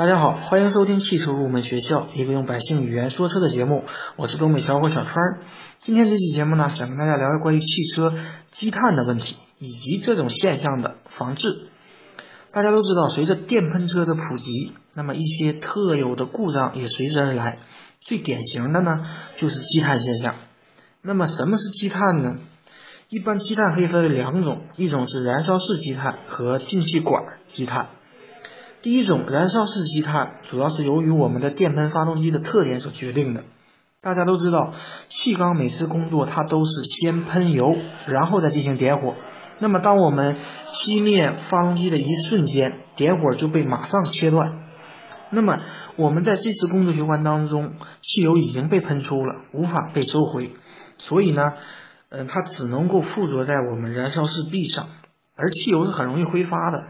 大家好，欢迎收听汽车入门学校，一个用百姓语言说车的节目。我是东北小伙小川。今天这期节目呢，想跟大家聊聊关于汽车积碳的问题，以及这种现象的防治。大家都知道，随着电喷车的普及，那么一些特有的故障也随之而来。最典型的呢，就是积碳现象。那么什么是积碳呢？一般积碳可以分为两种，一种是燃烧式积碳和进气管积碳。第一种燃烧式积碳，主要是由于我们的电喷发动机的特点所决定的。大家都知道，气缸每次工作它都是先喷油，然后再进行点火。那么当我们熄灭发动机的一瞬间，点火就被马上切断。那么我们在这次工作循环当中，汽油已经被喷出了，无法被收回，所以呢，嗯，它只能够附着在我们燃烧室壁上，而汽油是很容易挥发的。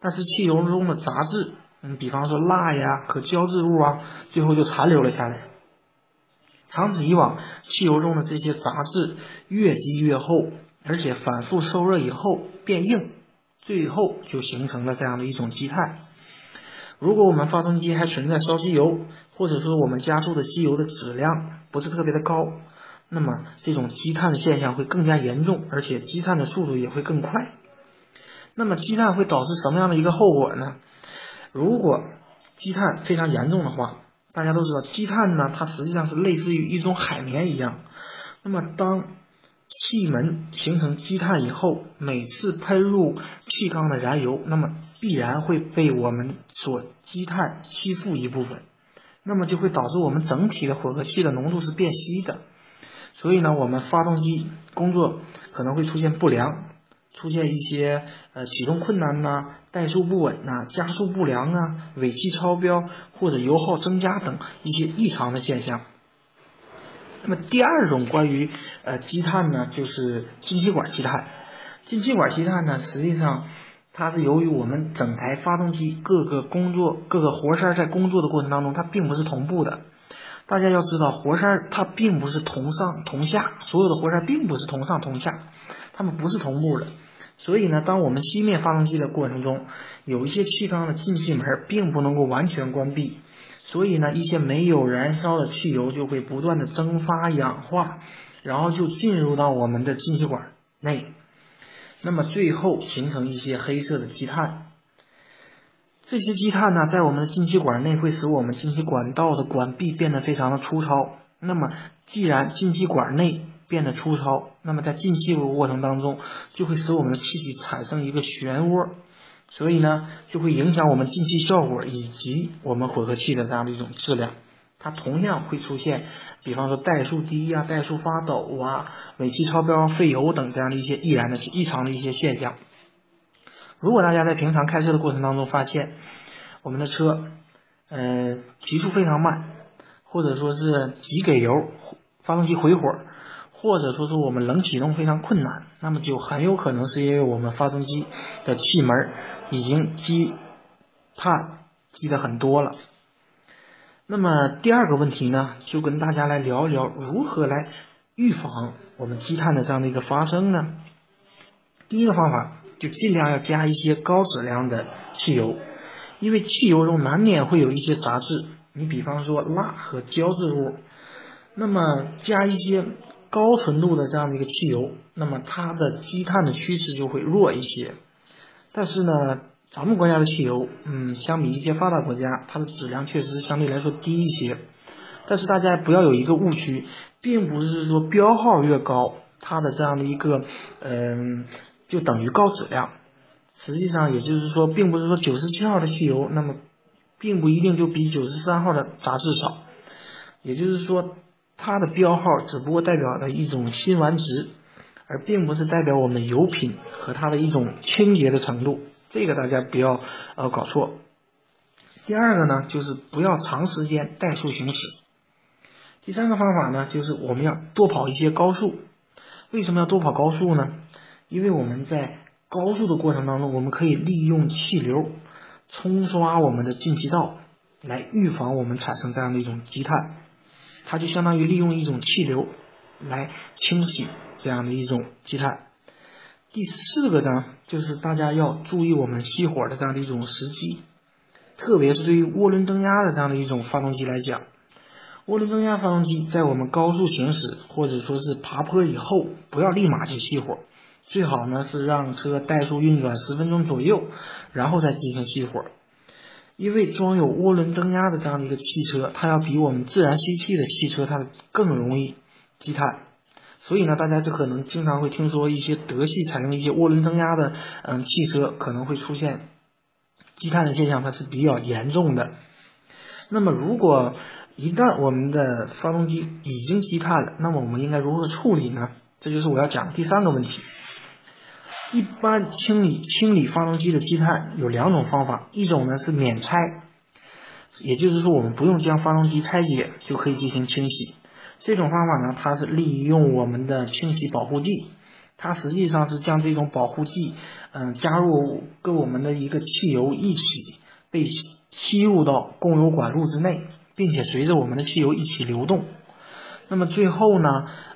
但是汽油中的杂质，嗯，比方说蜡呀和胶质物啊，最后就残留了下来。长此以往，汽油中的这些杂质越积越厚，而且反复受热以后变硬，最后就形成了这样的一种积碳。如果我们发动机还存在烧机油，或者说我们加注的机油的质量不是特别的高，那么这种积碳的现象会更加严重，而且积碳的速度也会更快。那么积碳会导致什么样的一个后果呢？如果积碳非常严重的话，大家都知道积碳呢，它实际上是类似于一种海绵一样。那么当气门形成积碳以后，每次喷入气缸的燃油，那么必然会被我们所积碳吸附一部分，那么就会导致我们整体的混合气的浓度是变稀的。所以呢，我们发动机工作可能会出现不良。出现一些呃启动困难呐、怠速不稳呐、加速不良啊、尾气超标或者油耗增加等一些异常的现象。那么第二种关于呃积碳呢，就是进气管积碳。进气管积碳呢，实际上它是由于我们整台发动机各个工作各个活塞在工作的过程当中，它并不是同步的。大家要知道，活塞它并不是同上同下，所有的活塞并不是同上同下，它们不是同步的。所以呢，当我们熄灭发动机的过程中，有一些气缸的进气门并不能够完全关闭，所以呢，一些没有燃烧的汽油就会不断的蒸发氧化，然后就进入到我们的进气管内，那么最后形成一些黑色的积碳。这些积碳呢，在我们的进气管内会使我们进气管道的管壁变得非常的粗糙。那么，既然进气管内变得粗糙，那么在进气的过程当中，就会使我们的气体产生一个漩涡，所以呢，就会影响我们进气效果以及我们混合气的这样的一种质量。它同样会出现，比方说怠速低呀、怠速发抖啊、尾气超标、费油等这样的一些易燃的异常的一些现象。如果大家在平常开车的过程当中发现，我们的车，嗯，提速非常慢，或者说是急给油，发动机回火。或者说是我们冷启动非常困难，那么就很有可能是因为我们发动机的气门已经积碳积的很多了。那么第二个问题呢，就跟大家来聊一聊如何来预防我们积碳的这样的一个发生呢？第一个方法就尽量要加一些高质量的汽油，因为汽油中难免会有一些杂质，你比方说蜡和胶质物，那么加一些。高纯度的这样的一个汽油，那么它的积碳的趋势就会弱一些。但是呢，咱们国家的汽油，嗯，相比一些发达国家，它的质量确实相对来说低一些。但是大家不要有一个误区，并不是说标号越高，它的这样的一个，嗯，就等于高质量。实际上，也就是说，并不是说九十七号的汽油，那么并不一定就比九十三号的杂质少。也就是说。它的标号只不过代表了一种辛烷值，而并不是代表我们油品和它的一种清洁的程度，这个大家不要呃搞错。第二个呢，就是不要长时间怠速行驶。第三个方法呢，就是我们要多跑一些高速。为什么要多跑高速呢？因为我们在高速的过程当中，我们可以利用气流冲刷我们的进气道，来预防我们产生这样的一种积碳。它就相当于利用一种气流来清洗这样的一种积碳。第四个呢，就是大家要注意我们熄火的这样的一种时机。特别是对于涡轮增压的这样的一种发动机来讲，涡轮增压发动机在我们高速行驶或者说是爬坡以后，不要立马去熄火，最好呢是让车怠速运转十分钟左右，然后再进行熄火。因为装有涡轮增压的这样的一个汽车，它要比我们自然吸气的汽车它更容易积碳，所以呢，大家就可能经常会听说一些德系采用一些涡轮增压的嗯汽车可能会出现积碳的现象，它是比较严重的。那么如果一旦我们的发动机已经积碳了，那么我们应该如何处理呢？这就是我要讲的第三个问题。一般清理清理发动机的积碳有两种方法，一种呢是免拆，也就是说我们不用将发动机拆解就可以进行清洗。这种方法呢，它是利用我们的清洗保护剂，它实际上是将这种保护剂，嗯，加入跟我们的一个汽油一起被吸入到供油管路之内，并且随着我们的汽油一起流动。那么最后呢，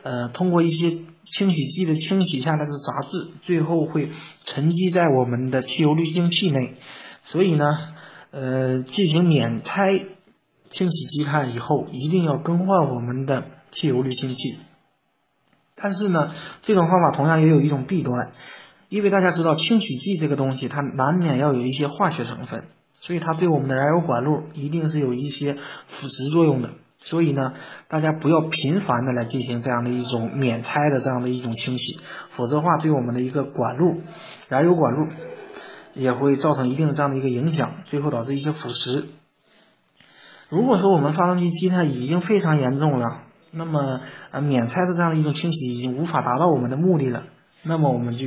呃，通过一些清洗剂的清洗下来的杂质，最后会沉积在我们的汽油滤清器内。所以呢，呃，进行免拆清洗积碳以后，一定要更换我们的汽油滤清器。但是呢，这种方法同样也有一种弊端，因为大家知道清洗剂这个东西，它难免要有一些化学成分，所以它对我们的燃油管路一定是有一些腐蚀作用的。所以呢，大家不要频繁的来进行这样的一种免拆的这样的一种清洗，否则的话对我们的一个管路、燃油管路也会造成一定的这样的一个影响，最后导致一些腐蚀。如果说我们发动机积碳已经非常严重了，那么呃免拆的这样的一种清洗已经无法达到我们的目的了，那么我们就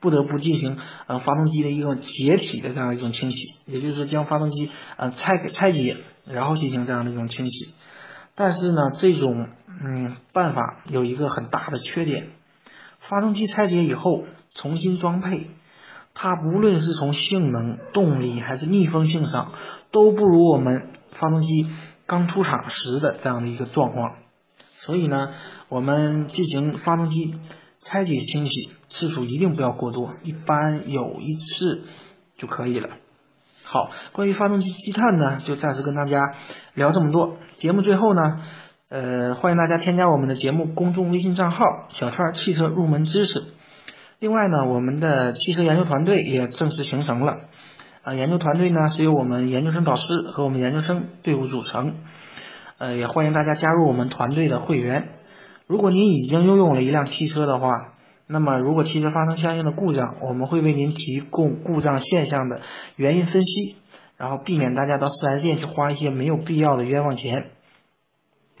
不得不进行呃发动机的一个解体的这样一种清洗，也就是说将发动机呃拆拆解，然后进行这样的一种清洗。但是呢，这种嗯办法有一个很大的缺点，发动机拆解以后重新装配，它无论是从性能、动力还是密封性上，都不如我们发动机刚出厂时的这样的一个状况。所以呢，我们进行发动机拆解清洗次数一定不要过多，一般有一次就可以了。好，关于发动机积碳呢，就暂时跟大家聊这么多。节目最后呢，呃，欢迎大家添加我们的节目公众微信账号“小川汽车入门知识”。另外呢，我们的汽车研究团队也正式形成了。啊，研究团队呢是由我们研究生导师和我们研究生队伍组成。呃，也欢迎大家加入我们团队的会员。如果您已经拥有了一辆汽车的话，那么，如果汽车发生相应的故障，我们会为您提供故障现象的原因分析，然后避免大家到 4S 店去花一些没有必要的冤枉钱。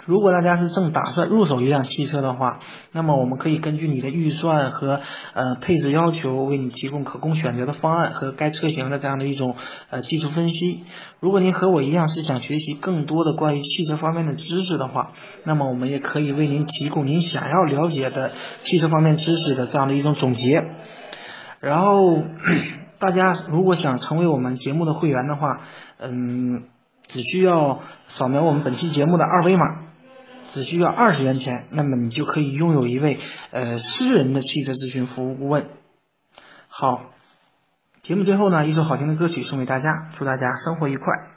如果大家是正打算入手一辆汽车的话，那么我们可以根据你的预算和呃配置要求，为你提供可供选择的方案和该车型的这样的一种呃技术分析。如果您和我一样是想学习更多的关于汽车方面的知识的话，那么我们也可以为您提供您想要了解的汽车方面知识的这样的一种总结。然后大家如果想成为我们节目的会员的话，嗯，只需要扫描我们本期节目的二维码。只需要二十元钱，那么你就可以拥有一位呃私人的汽车咨询服务顾问。好，节目最后呢，一首好听的歌曲送给大家，祝大家生活愉快。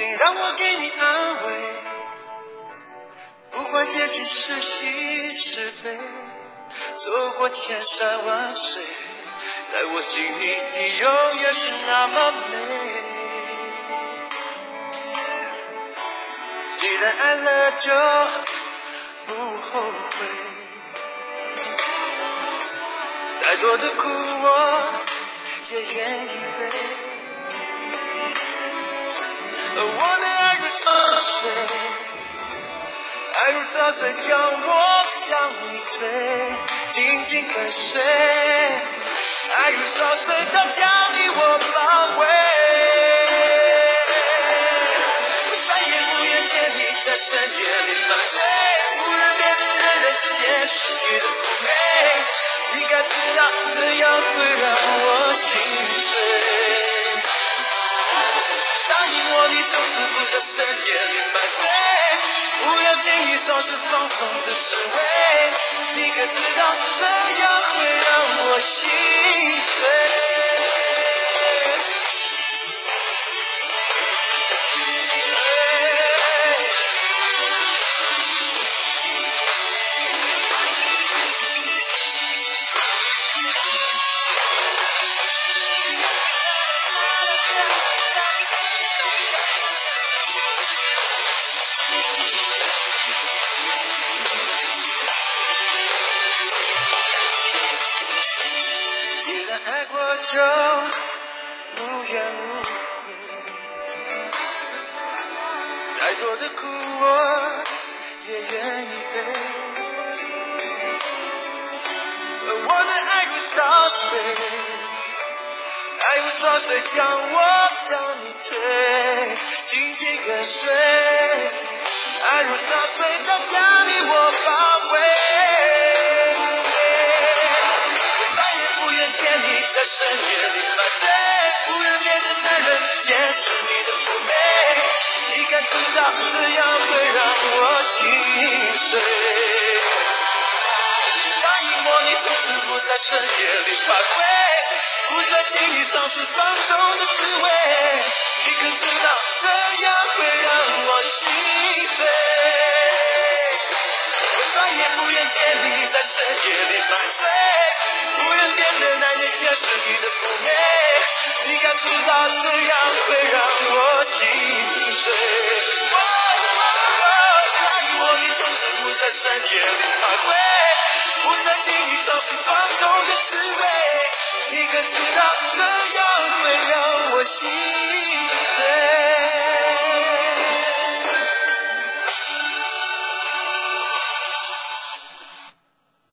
请让我给你安慰，不管结局是喜是悲，走过千山万水，在我心里你永远是那么美。既然爱了就不后悔，再多的苦我也愿意背。而我的爱人是谁？爱如潮水将我向你推，紧紧跟随。爱如潮水它将你我包围。我再也不愿见你在深夜里犯罪，无人面对的人间失去的妩媚。你该知道这样会让我心碎。我，你从此不在深夜里买醉，不要轻易尝试放纵的滋味。你可知道这样会让我心的苦我也愿意背。而我的爱如潮水，爱如潮水将我向你推，紧紧跟随。爱如潮水，它将你我包围。再也不愿见你在深夜里犯罪，不愿面对男人见识你，你该知道这样会让我心碎。答应我，你从此不在深夜里徘徊，不再轻易尝试放纵的滋味，你可知道这样会让我心碎。我再也不愿见你在深夜里犯罪，无人面对男人见识你的妩媚，你该知道这样会让放手的滋味，你可知道这样会让我心碎？